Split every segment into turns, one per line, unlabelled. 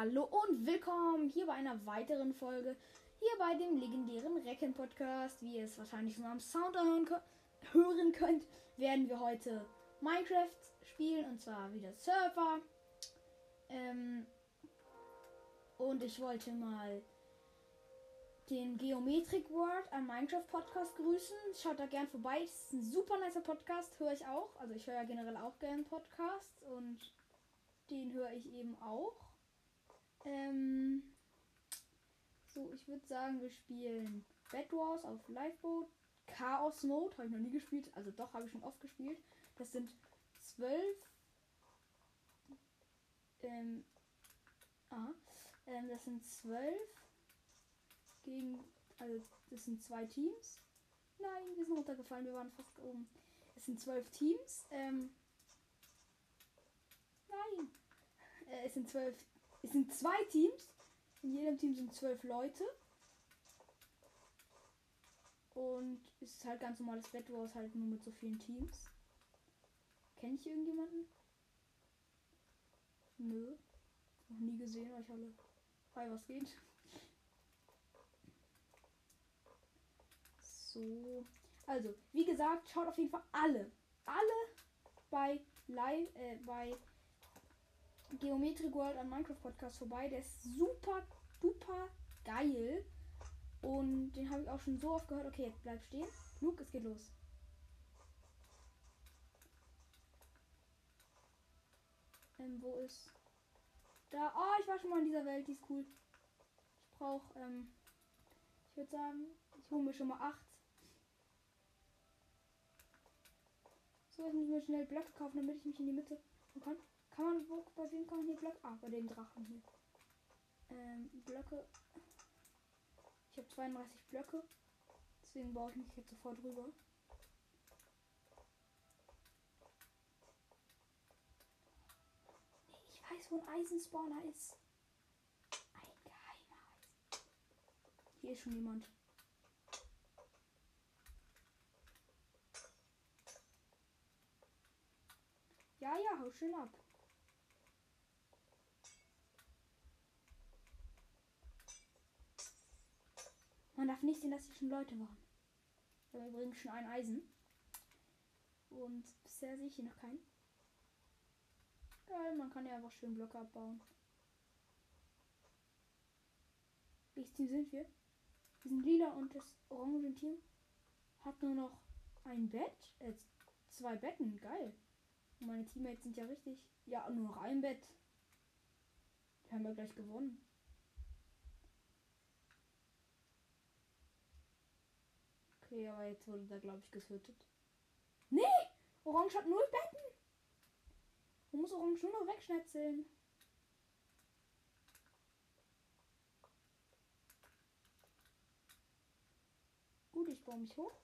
Hallo und willkommen hier bei einer weiteren Folge. Hier bei dem legendären Recken Podcast. Wie ihr es wahrscheinlich schon am Sound hören, könnt, werden wir heute Minecraft spielen und zwar wieder Surfer. Ähm, und ich wollte mal den Geometric World am Minecraft Podcast grüßen. Schaut da gern vorbei. Es ist ein super nicer Podcast, höre ich auch. Also ich höre ja generell auch gern Podcasts und den höre ich eben auch. Ähm, so, ich würde sagen, wir spielen Bed Wars auf Lifeboat. Chaos Mode habe ich noch nie gespielt. Also doch, habe ich schon oft gespielt. Das sind zwölf. Ähm, ah, ähm, das sind zwölf gegen. Also, das sind zwei Teams. Nein, wir sind runtergefallen. Wir waren fast oben. Es sind zwölf Teams. Ähm, nein. Äh, es sind zwölf. Es sind zwei Teams. In jedem Team sind zwölf Leute. Und es ist halt ganz normales Wettbewerb, halt nur mit so vielen Teams. Kenne ich irgendjemanden? Nö. Noch nie gesehen, weil ich alle. Hi, was geht? So. Also, wie gesagt, schaut auf jeden Fall alle. Alle bei Live, äh, bei Geometry World an Minecraft Podcast vorbei. Der ist super, duper geil. Und den habe ich auch schon so oft gehört. Okay, jetzt bleib stehen. Luke, es geht los. Ähm, wo ist. Da. Oh, ich war schon mal in dieser Welt. Die ist cool. Ich brauche, ähm. Ich würde sagen, ich hole mir schon mal 8. So, jetzt muss ich mir schnell Blöcke kaufen, damit ich mich in die Mitte kann. Wo, bei wem kann man hier Blöcke? Ah, bei dem Drachen hier. Ähm, Blöcke. Ich habe 32 Blöcke. Deswegen baue ich mich jetzt sofort rüber. Ich weiß, wo ein Eisenspawner ist. Ein geheimer Eisen. Hier ist schon jemand. Ja, ja, hau schön ab. Man darf nicht sehen, dass hier schon Leute waren. Wir haben übrigens schon ein Eisen. Und bisher sehe ich hier noch keinen. Geil, man kann ja einfach schön Blöcke abbauen. Welches Team sind wir? Wir sind lila und das orange Team hat nur noch ein Bett. Äh, zwei Betten. Geil. Und meine Teammates sind ja richtig. Ja, nur noch ein Bett. Die haben wir gleich gewonnen. Okay, aber jetzt wurde da, glaube ich, getötet. Nee! Orange hat null Betten! Man muss Orange nur noch wegschnetzeln. Gut, ich baue mich hoch.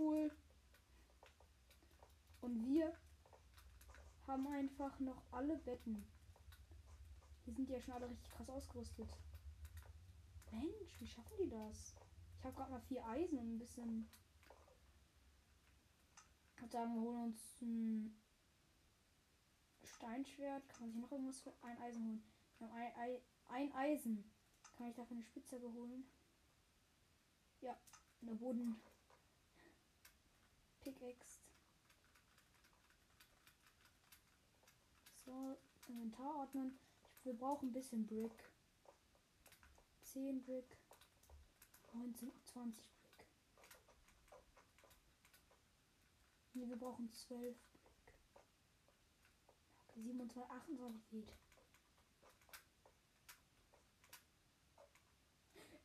Cool. Und wir haben einfach noch alle Betten. Hier sind die ja schon alle richtig krass ausgerüstet. Mensch, wie schaffen die das? Ich habe gerade mal vier Eisen und ein bisschen. Ich würde sagen, wir holen uns ein Steinschwert. Kann man sich noch irgendwas für ein Eisen holen? Wir haben ein, ein, ein Eisen. Kann ich dafür eine Spitzhacke holen? Ja, eine Boden. Pickaxe. So, Inventar ordnen. Wir brauchen ein bisschen Brick. 10 Brick. 19, 20 Brick. Ne, wir brauchen 12 Brick. Okay, 27, 28 geht.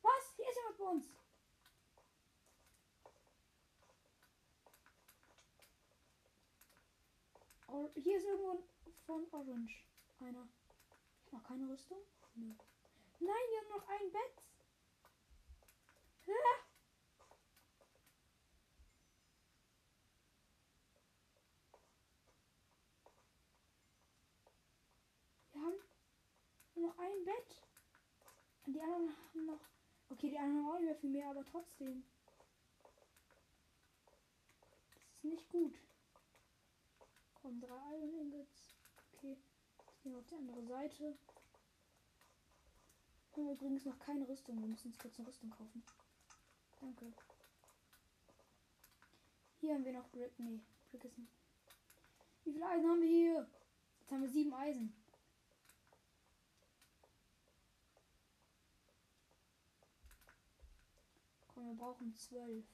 Was? Hier ist jemand bei uns. Or hier ist irgendwo von Orange. Einer. Ich mach keine Rüstung? Nö. Nein, wir haben noch ein Bett. Ah! Wir haben noch ein Bett. Die anderen haben noch. Okay, die anderen haben auch nicht viel mehr, aber trotzdem. Das ist nicht gut. Komm, drei Iron Ingots. Wir auf die andere Seite. Wir haben übrigens noch keine Rüstung. Wir müssen uns kurz eine Rüstung kaufen. Danke. Hier haben wir noch Brick. Nee, Brick ist nicht. Wie viele Eisen haben wir hier? Jetzt haben wir sieben Eisen. Komm, wir brauchen zwölf.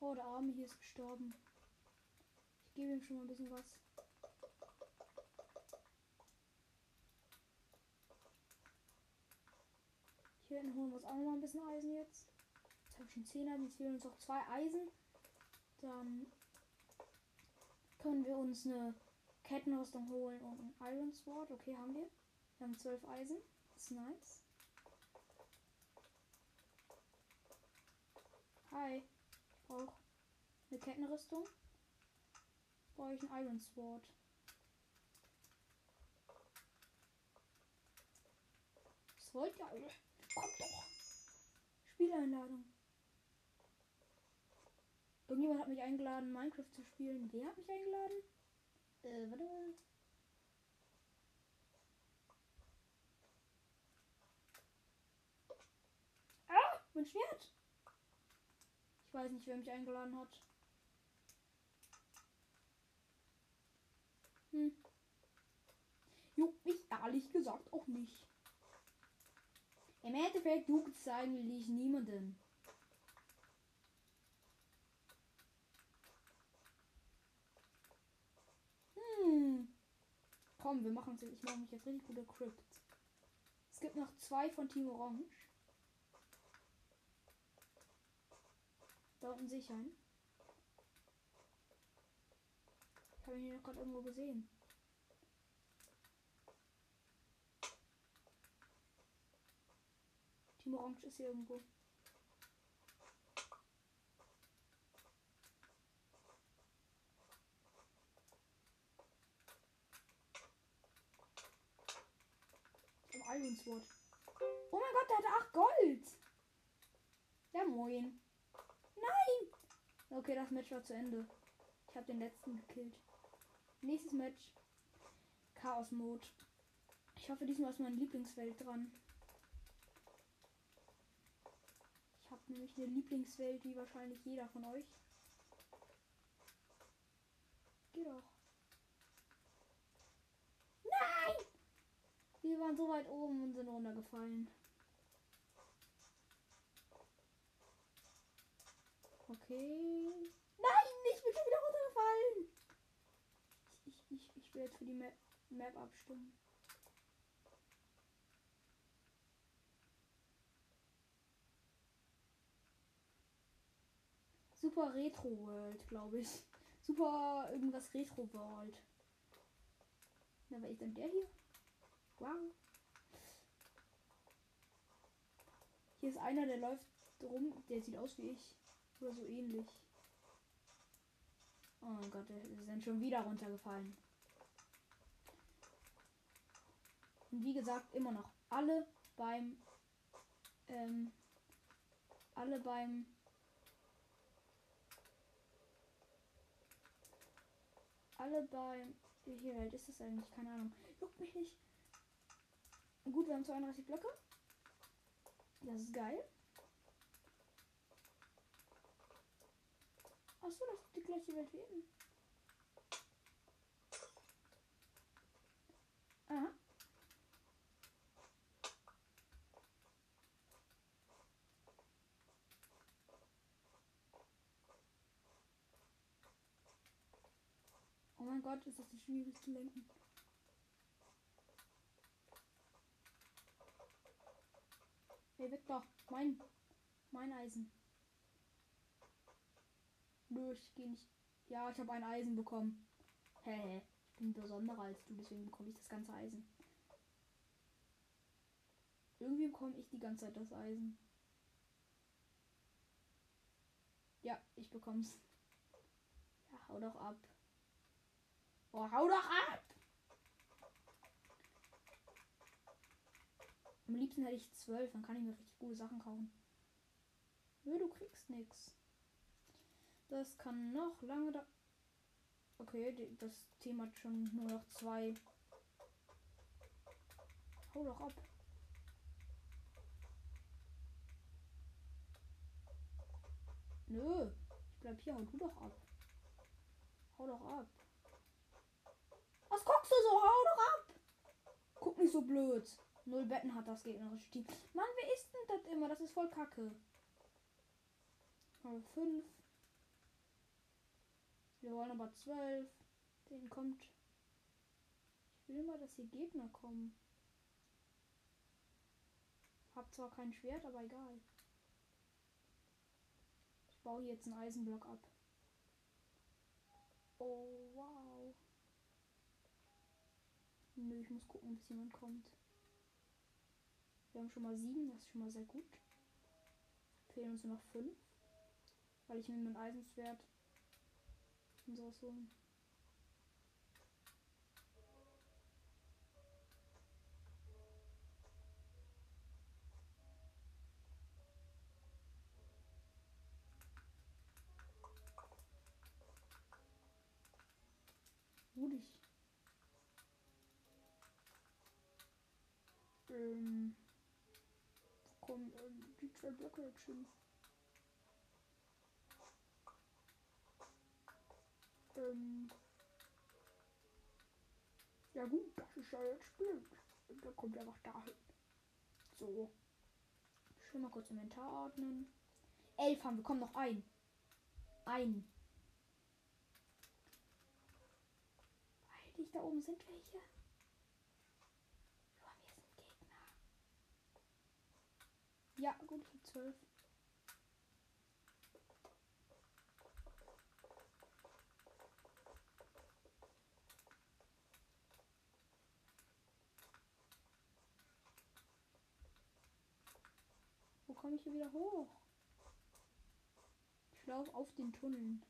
Oh, der Arme hier ist gestorben. Gebe ihm schon mal ein bisschen was. Hier hinten holen wir uns auch noch mal ein bisschen Eisen jetzt. Jetzt habe ich schon 10 Eisen, jetzt fehlen uns noch zwei Eisen. Dann können wir uns eine Kettenrüstung holen und ein Iron Sword. Okay, haben wir. Wir haben 12 Eisen. Das ist nice. Hi. Ich brauche eine Kettenrüstung. Brauche ich ein Iron Sword. Was wollt ihr alle? Kommt doch. Spieleinladung. Irgendjemand hat mich eingeladen, Minecraft zu spielen. Wer hat mich eingeladen? Äh, warte mal. Ah, mein Schwert. Ich weiß nicht, wer mich eingeladen hat. Hm. Juckt mich ehrlich gesagt auch nicht. Im Endeffekt juckt es eigentlich niemanden. Hm. Komm, wir machen es jetzt. Ich mache mich jetzt richtig guter Crypt. Es gibt noch zwei von Team Orange. Da unten sichern. Ich habe ihn hier gerade irgendwo gesehen. Team Orange ist hier irgendwo. Im Sword. Oh mein Gott, der hatte 8 Gold. Ja, moin. Nein! Okay, das Match war zu Ende. Ich habe den letzten gekillt. Nächstes Match. Chaos Mode. Ich hoffe, diesmal ist meine Lieblingswelt dran. Ich habe nämlich eine Lieblingswelt, wie wahrscheinlich jeder von euch. Geh doch. Nein! Wir waren so weit oben und sind runtergefallen. Okay. Nein, ich bin schon wieder runtergefallen. Ich, jetzt für die Map, Map abstimmen. Super Retro World, glaube ich. Super irgendwas Retro World. Na, wer ist denn der hier? Wow. Hier ist einer, der läuft rum. Der sieht aus wie ich. Oder so ähnlich. Oh mein Gott, wir sind schon wieder runtergefallen. Und wie gesagt, immer noch alle beim ähm, alle beim alle beim viel Welt ist das eigentlich? Keine Ahnung. Juckt mich nicht. Gut, wir haben 32 Blöcke. Das ist geil. Achso, das ist die gleiche Welt wie eben. Aha. Mein Gott, ist das so schwierig zu lenken. Hey, doch. Mein, mein Eisen. Nö, ich gehe nicht. Ja, ich habe ein Eisen bekommen. Hä, hä. Ich bin besonderer als du, deswegen bekomme ich das ganze Eisen. Irgendwie bekomme ich die ganze Zeit das Eisen. Ja, ich bekomm's. Ja, hau doch ab. Oh, hau doch ab! Am liebsten hätte ich zwölf, dann kann ich mir richtig gute Sachen kaufen. Nö, du kriegst nichts. Das kann noch lange da. Okay, das Thema hat schon nur noch zwei. Hau doch ab. Nö, ich bleib hier, hau du doch ab. Hau doch ab. Was guckst du so? Hau doch ab! Guck nicht so blöd. Null Betten hat das gegnerische Team. Mann, wer ist denn das immer? Das ist voll kacke. Aber fünf. Wir wollen aber zwölf. Den kommt. Ich will mal, dass hier Gegner kommen. Hab zwar kein Schwert, aber egal. Ich baue jetzt einen Eisenblock ab. Oh, wow. Nö, ich muss gucken, bis jemand kommt. Wir haben schon mal sieben, das ist schon mal sehr gut. Fehlen uns nur noch fünf. Weil ich mir mein Eisenschwert und sowas holen. Ähm, wo kommen ähm, die zwei Blöcke jetzt hin? Ähm, ja gut, das ist ja jetzt blöd. Da kommt einfach dahin. So. Schon mal kurz Inventar ordnen. Elf haben wir, kommen noch ein. Ein. Weil da oben sind welche. Aber wir sind Gegner. Ja, gut, habe zwölf. Wo komme ich hier wieder hoch? Ich laufe auf den Tunneln.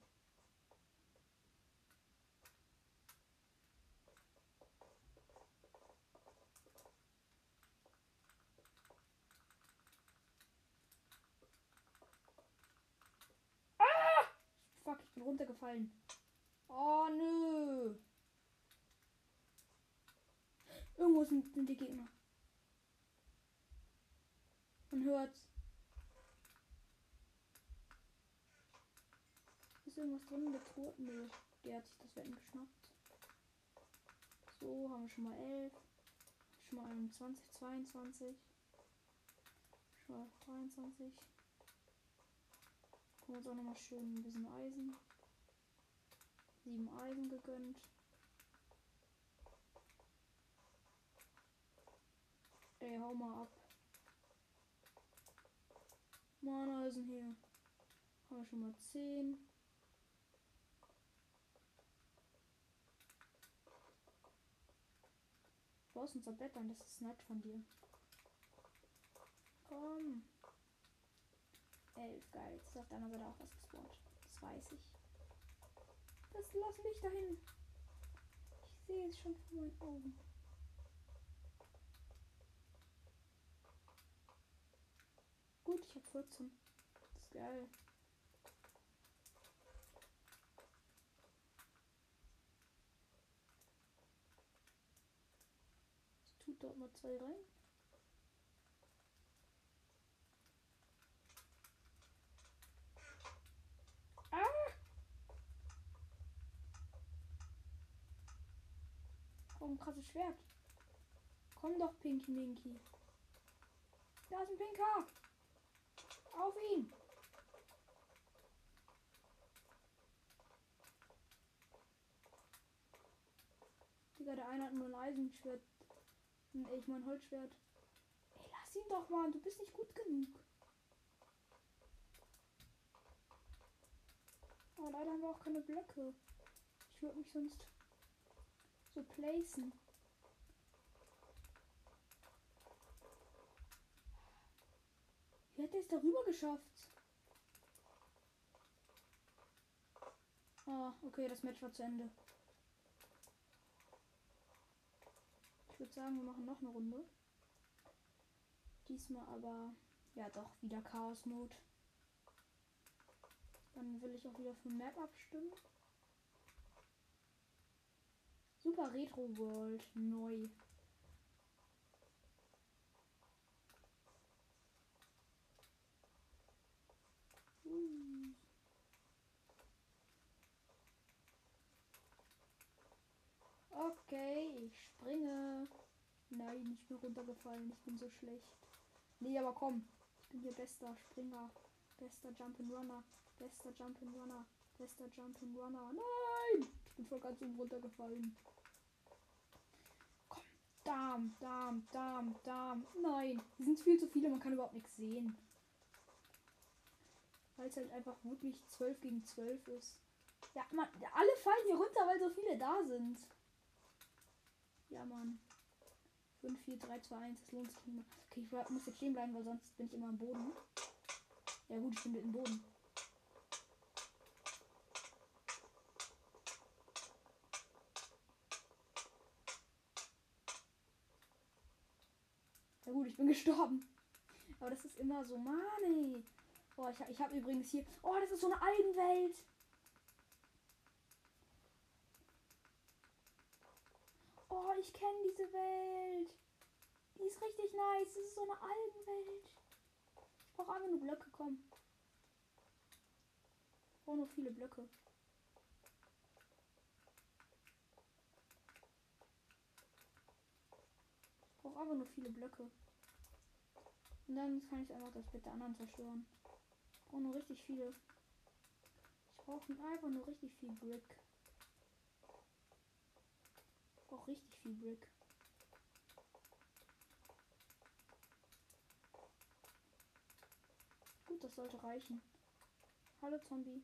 Ah! Fuck, ich bin runtergefallen. Oh nö. Irgendwo sind, sind die Gegner. Man hört's. Ist irgendwas drin? Der Tod? Nö. Der hat sich das Wetten geschnappt. So, haben wir schon mal 11. Schon mal 21, 22. Schon mal 23. Kommen uns auch nochmal schön ein bisschen Eisen. Sieben Eisen gegönnt. Ey, hau mal ab. Mahneisen hier. Haben wir schon mal 10. Du brauchst unser Bett an, das ist nett von dir. Komm. 11, geil. Jetzt sagt einer wieder auch was gespawnt. Das weiß ich. Das lass mich dahin. Ich sehe es schon vor meinen Augen. Gut, ich habe 14. Das ist geil. Ich tut dort mal zwei rein. Ah! Oh, ein krasses Schwert. Komm doch, Pinky Minky. Da ist ein Pinker. Auf ihn! Digga, der eine hat nur ein Eisenschwert. Ich mein Holzschwert. Ey, lass ihn doch mal, du bist nicht gut genug. Aber leider haben wir auch keine Blöcke. Ich würde mich sonst so placen. Wie hat er es darüber geschafft? Ah, okay, das Match war zu Ende. Ich würde sagen, wir machen noch eine Runde. Diesmal aber, ja doch, wieder Chaos Mode. Dann will ich auch wieder für Map abstimmen. Super Retro World neu. Okay, ich springe. Nein, ich bin runtergefallen. Ich bin so schlecht. Nee, aber komm. Ich bin hier bester Springer. Bester Jump'n'Runner. Bester Jump'n'Runner. Bester Jump'n'Runner. Nein! Ich bin voll ganz oben runtergefallen. Darm, Darm, Darm, Darm. Nein. Hier sind viel zu viele. Man kann überhaupt nichts sehen. Weil es halt einfach wirklich 12 gegen 12 ist. Ja, man, alle fallen hier runter, weil so viele da sind. Ja, Mann. 5, 4, 3, 2, 1. Das lohnt sich nicht mehr. Okay, ich muss jetzt stehen bleiben, weil sonst bin ich immer am Boden. Ja gut, ich bin mit dem Boden. Ich bin gestorben. Aber das ist immer so, Mann, ey. Oh, ich, ich habe übrigens hier. Oh, das ist so eine Algenwelt. Oh, ich kenne diese Welt. Die ist richtig nice. Das ist so eine Algenwelt. Ich brauche einfach nur Blöcke, komm. Ich brauche nur viele Blöcke. Ich brauche einfach nur viele Blöcke. Und dann kann ich einfach das Bett der anderen zerstören. Ich brauche nur richtig viele. Ich brauche einfach nur richtig viel Brick. Ich brauche richtig viel Brick. Gut, das sollte reichen. Hallo Zombie.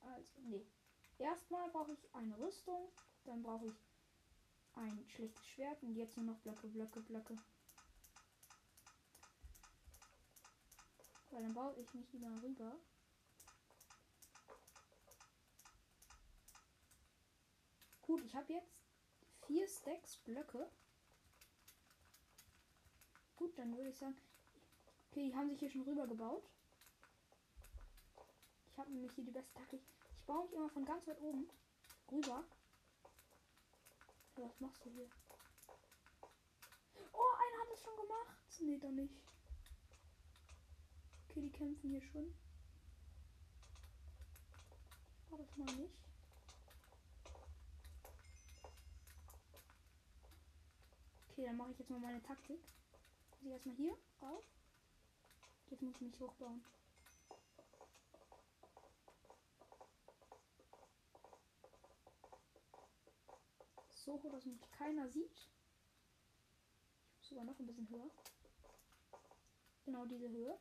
Also, nee. Erstmal brauche ich eine Rüstung. Dann brauche ich ein schlechtes Schwert. Und jetzt nur noch Blöcke, Blöcke, Blöcke. Weil dann baue ich mich wieder rüber. Gut, ich habe jetzt vier Stacks Blöcke. Gut, dann würde ich sagen. Okay, die haben sich hier schon rüber gebaut. Ich habe nämlich hier die beste Taktik. Ich baue mich immer von ganz weit oben rüber. Was machst du hier? Oh, einer hat es schon gemacht. Nee, doch nicht. Okay, die kämpfen hier schon. Brauche das mal nicht. Okay, dann mache ich jetzt mal meine Taktik. Ich erstmal hier rauf. Jetzt muss ich mich hochbauen. So hoch, dass mich keiner sieht. Ich muss sogar noch ein bisschen höher. Genau diese Höhe.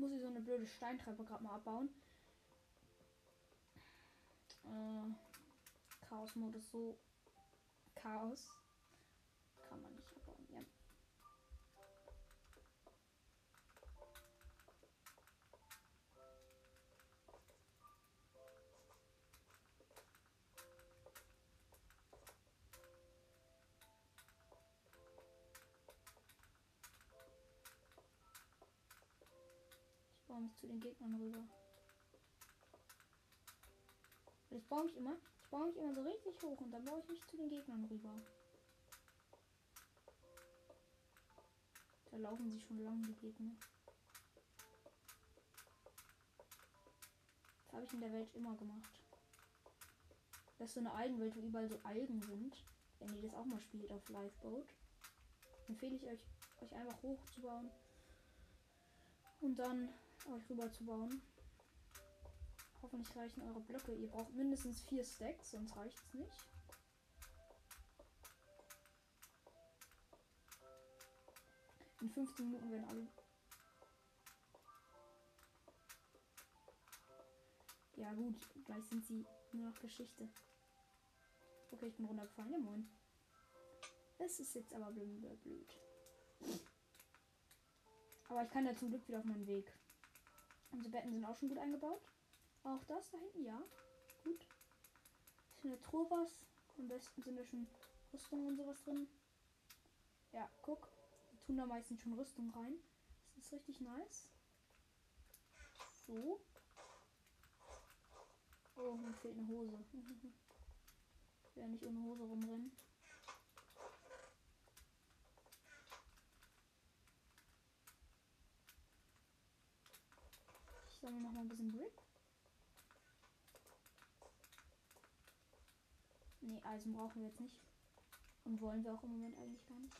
Muss ich so eine blöde Steintreppe gerade mal abbauen. Äh, Chaos-Modus so Chaos. Baue mich zu den Gegnern rüber. Ich baue mich immer, ich baue mich immer so richtig hoch und dann baue ich mich zu den Gegnern rüber. Da laufen sie schon lange, die Gegner. Das habe ich in der Welt immer gemacht. Das ist so eine Algenwelt, wo überall so Algen sind. Wenn ihr das auch mal spielt auf Lifeboat, empfehle ich euch, euch einfach hochzubauen und dann euch rüber zu bauen. Hoffentlich reichen eure Blöcke. Ihr braucht mindestens vier Stacks, sonst reicht es nicht. In 15 Minuten werden alle. Ja gut, gleich sind sie nur noch Geschichte. Okay, ich bin runtergefallen. Ja moin. Es ist jetzt aber blöd. blöd. Aber ich kann ja zum Glück wieder auf meinen Weg. Unsere Betten sind auch schon gut eingebaut. Auch das da hinten, ja. Gut. Ist in der Truhe was. Am besten sind da schon Rüstungen und sowas drin. Ja, guck. Wir tun da meistens schon Rüstung rein. Das ist richtig nice. So. Oh, mir fehlt eine Hose. ich werde nicht ohne Hose rumrennen. Sammle noch mal ein bisschen Brick. Nee, Eisen brauchen wir jetzt nicht. Und wollen wir auch im Moment eigentlich gar nicht.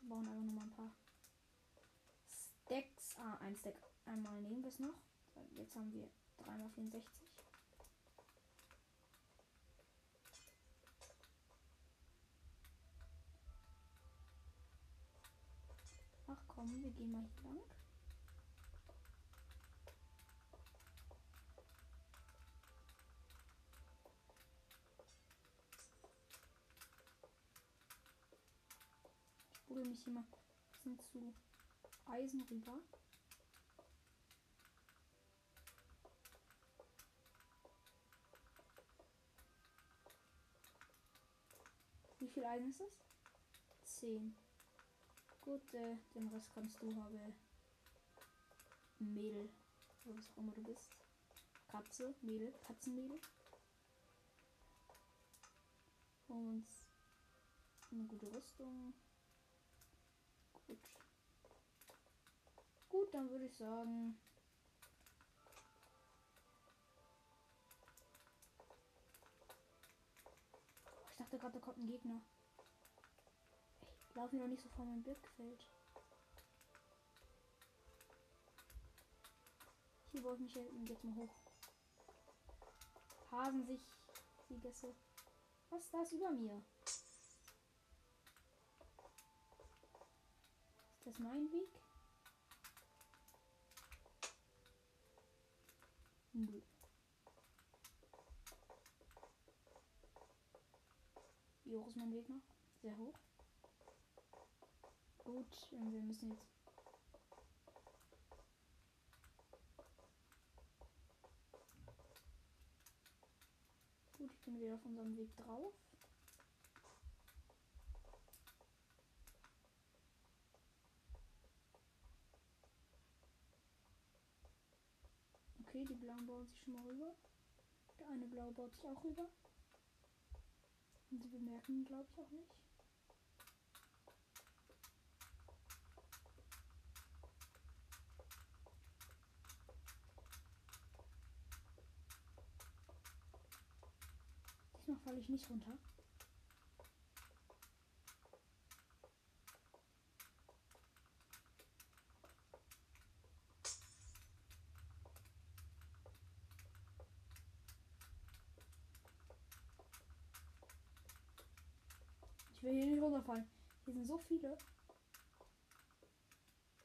Wir brauchen nur mal ein paar Stacks. Ah, ein Stack. Einmal nehmen wir es noch. Jetzt haben wir 3x64. Ach komm, wir gehen mal hier lang. Ich buddel mich hier mal ein bisschen zu Eisen rüber. Wie viel Eisen ist es? 10. Gut, äh, den Rest kannst du haben. Mädel. Was auch immer du bist. Katze, Mädel, Katzenmädel. Und eine gute Rüstung. Gut. Gut, dann würde ich sagen. Ich dachte gerade, da kommt ein Gegner. Ich laufe noch nicht so vor meinem Blickfeld. Hier wollte ich mich jetzt mal hoch. Hasen sich die Gäste. Was ist das über mir? Ist das mein Weg? Nö. Wie hoch ist mein Weg noch? Sehr hoch. Gut, wir müssen jetzt. Gut, ich bin wieder auf unserem Weg drauf. Okay, die blauen bauen sich schon mal rüber. Der eine blaue baut sich auch rüber. Und sie bemerken, glaube ich, auch nicht. Diesmal falle ich nicht runter. Ich will hier nicht runterfallen. Hier sind so viele.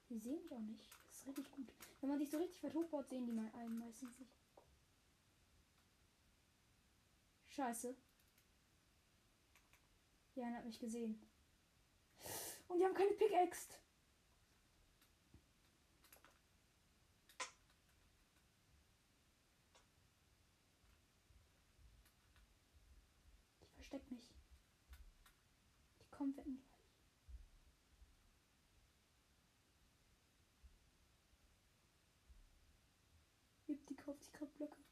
Die sehen mich auch nicht. Das ist richtig gut. Wenn man sich so richtig weit hochbaut, sehen die mal einen meistens nicht. Scheiße. Ja, er hat mich gesehen. Und die haben keine Pickaxe. Ich versteck mich. Kommen wetten gleich. Die kauft sich gerade Blöcke.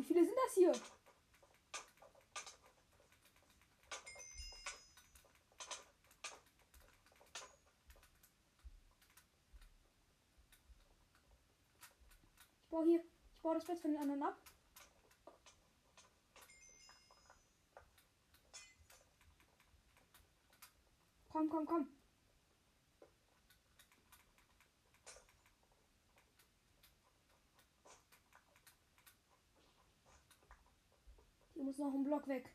Wie viele sind das hier? Ich baue hier. Ich baue das Bett von den anderen ab. Komm, komm, komm. Die muss noch einen Block weg.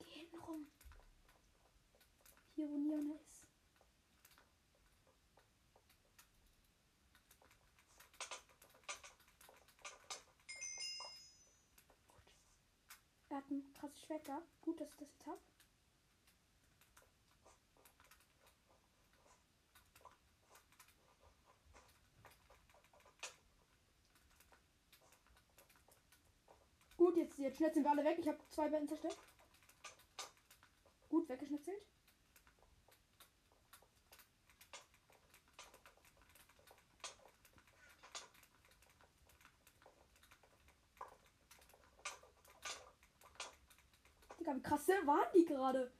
Die gehen hinten rum. Hier, wo Niana ist. Er hat gehabt. Gut, dass ich das jetzt habe. Gut, jetzt, jetzt schnetzeln wir alle weg. Ich habe zwei Betten zerstört. Gut, weggeschnetzelt. Krass waren die gerade?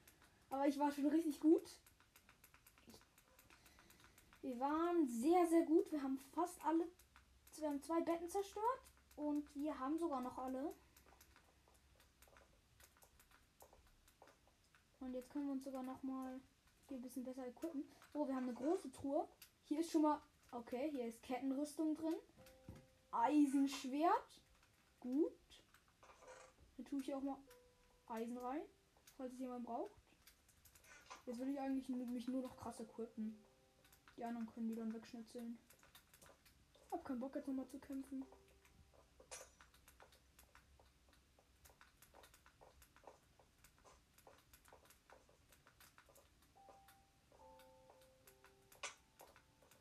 Aber ich war schon richtig gut. Wir waren sehr, sehr gut. Wir haben fast alle. Wir haben zwei Betten zerstört. Und wir haben sogar noch alle. Und jetzt können wir uns sogar noch mal hier ein bisschen besser equippen. Oh, wir haben eine große Truhe. Hier ist schon mal. Okay, hier ist Kettenrüstung drin. Eisenschwert. Gut. Dann tue ich auch mal Eisen rein, falls es jemand braucht. Jetzt will ich eigentlich nur- mich nur noch krass equippen. Die anderen können die dann wegschnitzeln. Hab keinen Bock jetzt nochmal zu kämpfen.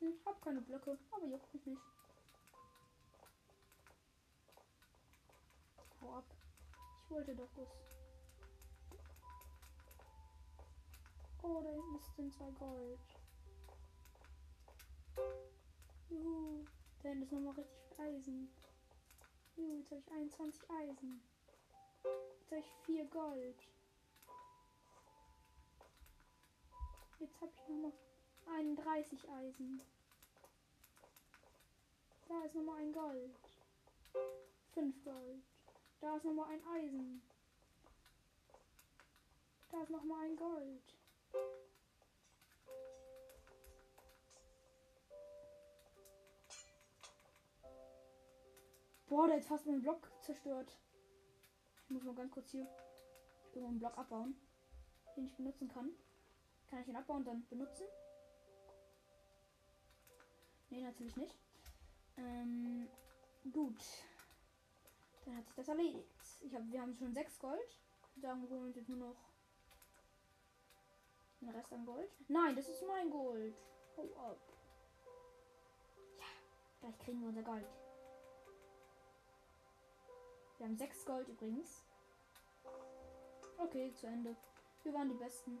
Hm, hab keine Blöcke, aber juckt mich nicht. Hau ab. Ich wollte doch das. Oh, da hinten sind zwei Gold. Juhu. Da hinten ist nochmal richtig viel Eisen. Juhu, jetzt habe ich 21 Eisen. Jetzt habe ich 4 Gold. Jetzt habe ich nochmal 31 Eisen. Da ist nochmal ein Gold. 5 Gold. Da ist nochmal ein Eisen. Da ist nochmal ein Gold. Boah, der hat fast meinen Block zerstört. Ich muss mal ganz kurz hier einen Block abbauen, den ich benutzen kann. Kann ich ihn abbauen und dann benutzen? Nee, natürlich nicht. Ähm, gut. Dann hat sich das erledigt. Ich hab, wir haben schon 6 Gold. Würde sagen, wir holen jetzt nur noch den Rest an Gold. Nein, das ist mein Gold. Hau ab. Ja, gleich kriegen wir unser Gold. Wir haben 6 Gold übrigens. Okay, zu Ende. Wir waren die Besten.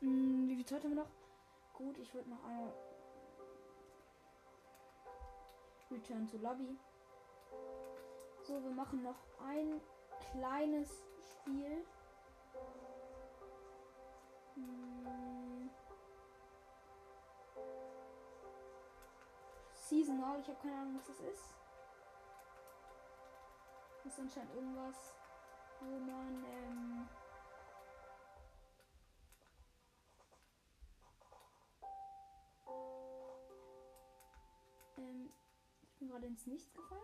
Hm, wie viel Zeit haben wir noch? Gut, ich würde noch einmal Return to Lobby. So, wir machen noch ein kleines Spiel. Hm. Seasonal, ich habe keine Ahnung, was das ist. Das ist anscheinend irgendwas, wo man ähm, ähm, ich bin gerade ins Nichts gefallen.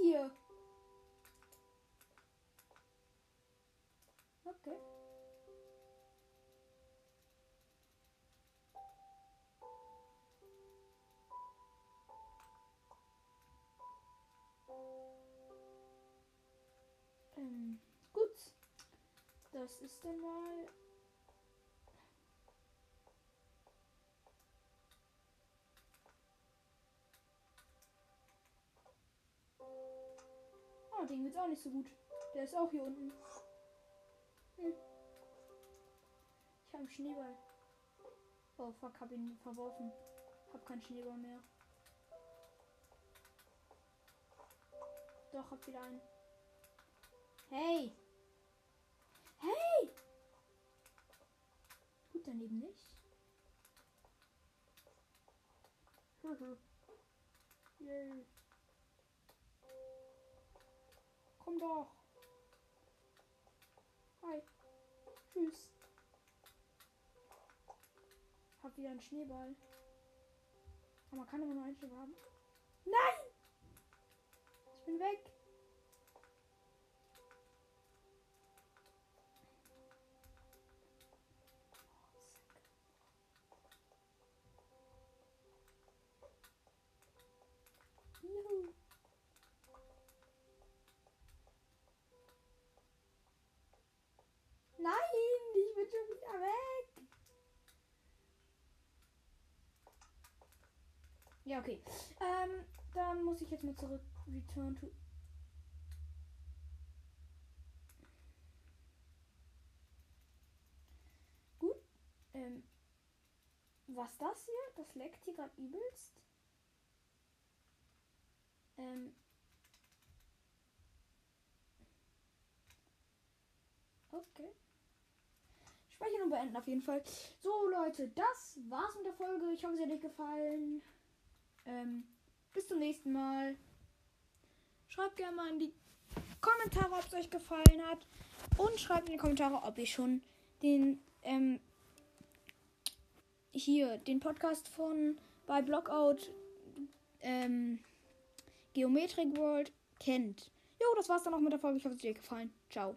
hier? Okay. Ähm, gut. Das ist dann mal Oh, den geht's auch nicht so gut. Der ist auch hier unten. Hm. Ich habe einen Schneeball. Oh fuck, hab ihn verworfen. Hab keinen Schneeball mehr. Doch, hab wieder einen. Hey! Hey! Gut, daneben nicht. Yay. Komm doch. Hi. Tschüss. Hab wieder einen Schneeball. Aber man kann immer nur einen Schneeball haben. Nein! Ich bin weg. Ja, okay. Ähm, dann muss ich jetzt mal zurück. Return to. Gut. Ähm, was das hier? Das leckt hier gerade übelst. Ähm. Okay. Speichern und beenden auf jeden Fall. So, Leute, das war's mit der Folge. Ich hoffe, sie hat euch gefallen. Ähm, bis zum nächsten Mal. Schreibt gerne mal in die Kommentare, ob es euch gefallen hat. Und schreibt in die Kommentare, ob ihr schon den, ähm, hier, den Podcast von bei Blockout, ähm, Geometric World kennt. Jo, das war's dann auch mit der Folge. Ich hoffe, es hat euch gefallen. Ciao.